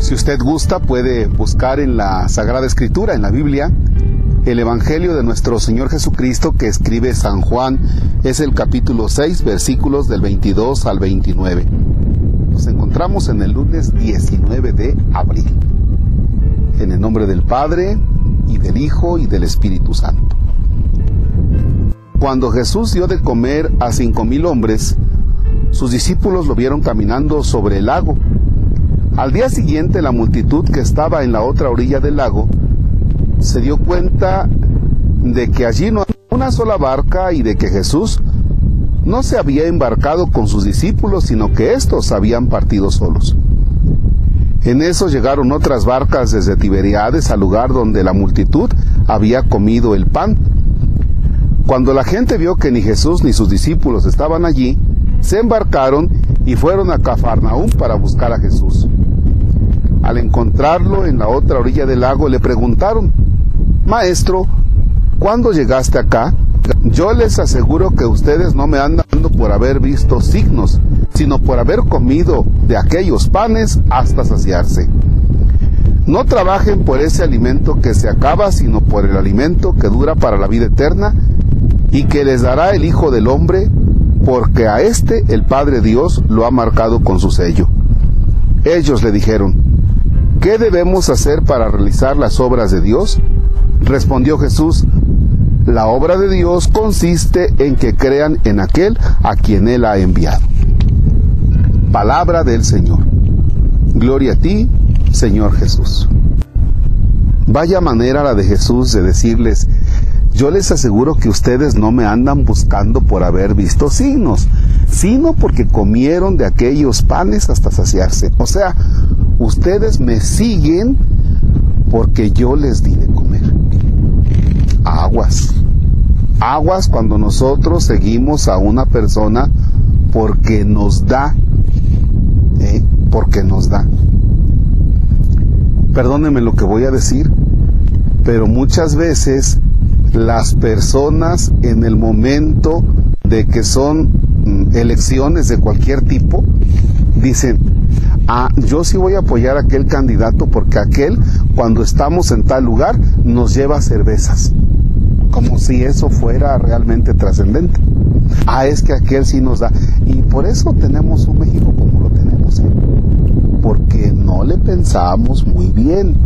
Si usted gusta, puede buscar en la Sagrada Escritura, en la Biblia, el Evangelio de nuestro Señor Jesucristo que escribe San Juan. Es el capítulo 6, versículos del 22 al 29. Nos encontramos en el lunes 19 de abril. En el nombre del Padre, y del Hijo, y del Espíritu Santo. Cuando Jesús dio de comer a cinco mil hombres, sus discípulos lo vieron caminando sobre el lago. Al día siguiente la multitud que estaba en la otra orilla del lago se dio cuenta de que allí no había una sola barca y de que Jesús no se había embarcado con sus discípulos, sino que éstos habían partido solos. En eso llegaron otras barcas desde Tiberiades al lugar donde la multitud había comido el pan. Cuando la gente vio que ni Jesús ni sus discípulos estaban allí, se embarcaron y fueron a Cafarnaúm para buscar a Jesús. Al encontrarlo en la otra orilla del lago le preguntaron, Maestro, ¿cuándo llegaste acá? Yo les aseguro que ustedes no me andan por haber visto signos, sino por haber comido de aquellos panes hasta saciarse. No trabajen por ese alimento que se acaba, sino por el alimento que dura para la vida eterna y que les dará el Hijo del Hombre, porque a éste el Padre Dios lo ha marcado con su sello. Ellos le dijeron, ¿qué debemos hacer para realizar las obras de Dios? Respondió Jesús, la obra de Dios consiste en que crean en aquel a quien Él ha enviado. Palabra del Señor. Gloria a ti, Señor Jesús. Vaya manera la de Jesús de decirles, yo les aseguro que ustedes no me andan buscando por haber visto signos, sino porque comieron de aquellos panes hasta saciarse. O sea, ustedes me siguen porque yo les di de comer. Aguas. Aguas cuando nosotros seguimos a una persona porque nos da. ¿eh? Porque nos da. Perdónenme lo que voy a decir, pero muchas veces las personas en el momento de que son mm, elecciones de cualquier tipo, dicen, ah, yo sí voy a apoyar a aquel candidato porque aquel, cuando estamos en tal lugar, nos lleva cervezas. Como si eso fuera realmente trascendente. Ah, es que aquel sí nos da. Y por eso tenemos un México como lo tenemos. ¿eh? Porque no le pensamos muy bien.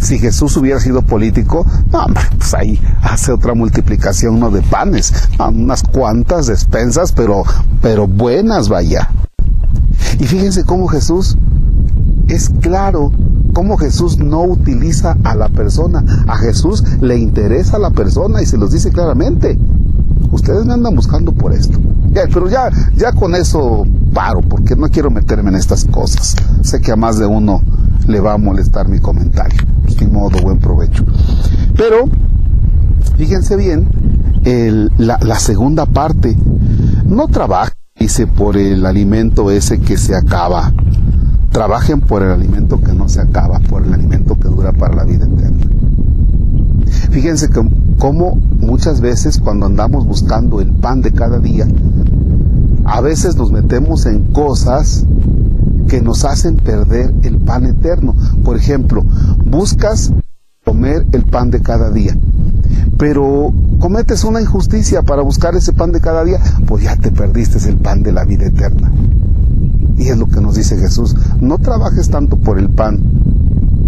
Si Jesús hubiera sido político, no, pues ahí hace otra multiplicación no de panes, unas cuantas despensas, pero, pero buenas vaya. Y fíjense cómo Jesús es claro, cómo Jesús no utiliza a la persona. A Jesús le interesa a la persona y se los dice claramente. Ustedes me andan buscando por esto. Pero ya, ya con eso paro, porque no quiero meterme en estas cosas. Sé que a más de uno le va a molestar mi comentario. Sin modo, buen provecho. Pero, fíjense bien, la, segunda parte. No trabajen, dice, por el alimento ese que se acaba. Trabajen por el alimento que no se acaba, por el alimento que dura para la vida eterna. Fíjense que, cómo muchas veces cuando andamos buscando el pan de cada día, a veces nos metemos en cosas que nos hacen perder el pan eterno. Por ejemplo, buscas comer el pan de cada día, pero cometes una injusticia para buscar ese pan de cada día, pues ya te perdiste el pan de la vida eterna. Y es lo que nos dice Jesús, no trabajes tanto por el pan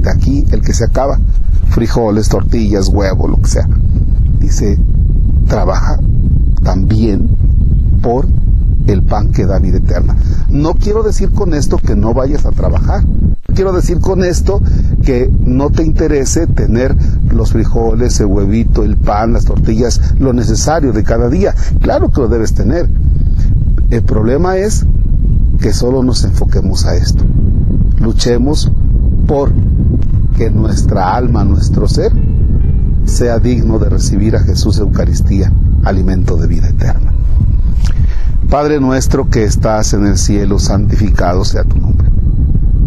de aquí, el que se acaba, frijoles, tortillas, huevo, lo que sea. Dice, trabaja también por el pan que da vida eterna. No quiero decir con esto que no vayas a trabajar. Quiero decir con esto que no te interese tener los frijoles, el huevito, el pan, las tortillas, lo necesario de cada día. Claro que lo debes tener. El problema es que solo nos enfoquemos a esto. Luchemos por que nuestra alma, nuestro ser, sea digno de recibir a Jesús Eucaristía, alimento de vida eterna. Padre nuestro que estás en el cielo, santificado sea tu nombre.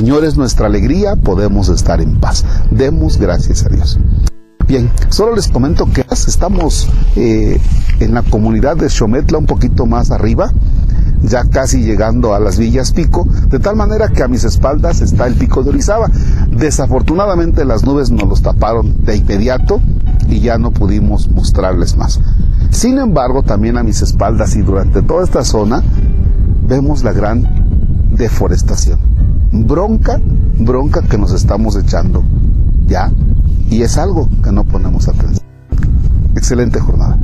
Señor es nuestra alegría, podemos estar en paz. Demos gracias a Dios. Bien, solo les comento que estamos eh, en la comunidad de Xometla un poquito más arriba ya casi llegando a las Villas Pico, de tal manera que a mis espaldas está el Pico de Orizaba. Desafortunadamente las nubes nos los taparon de inmediato y ya no pudimos mostrarles más. Sin embargo, también a mis espaldas y durante toda esta zona vemos la gran deforestación. Bronca, bronca que nos estamos echando. ¿Ya? Y es algo que no ponemos atención. Excelente jornada.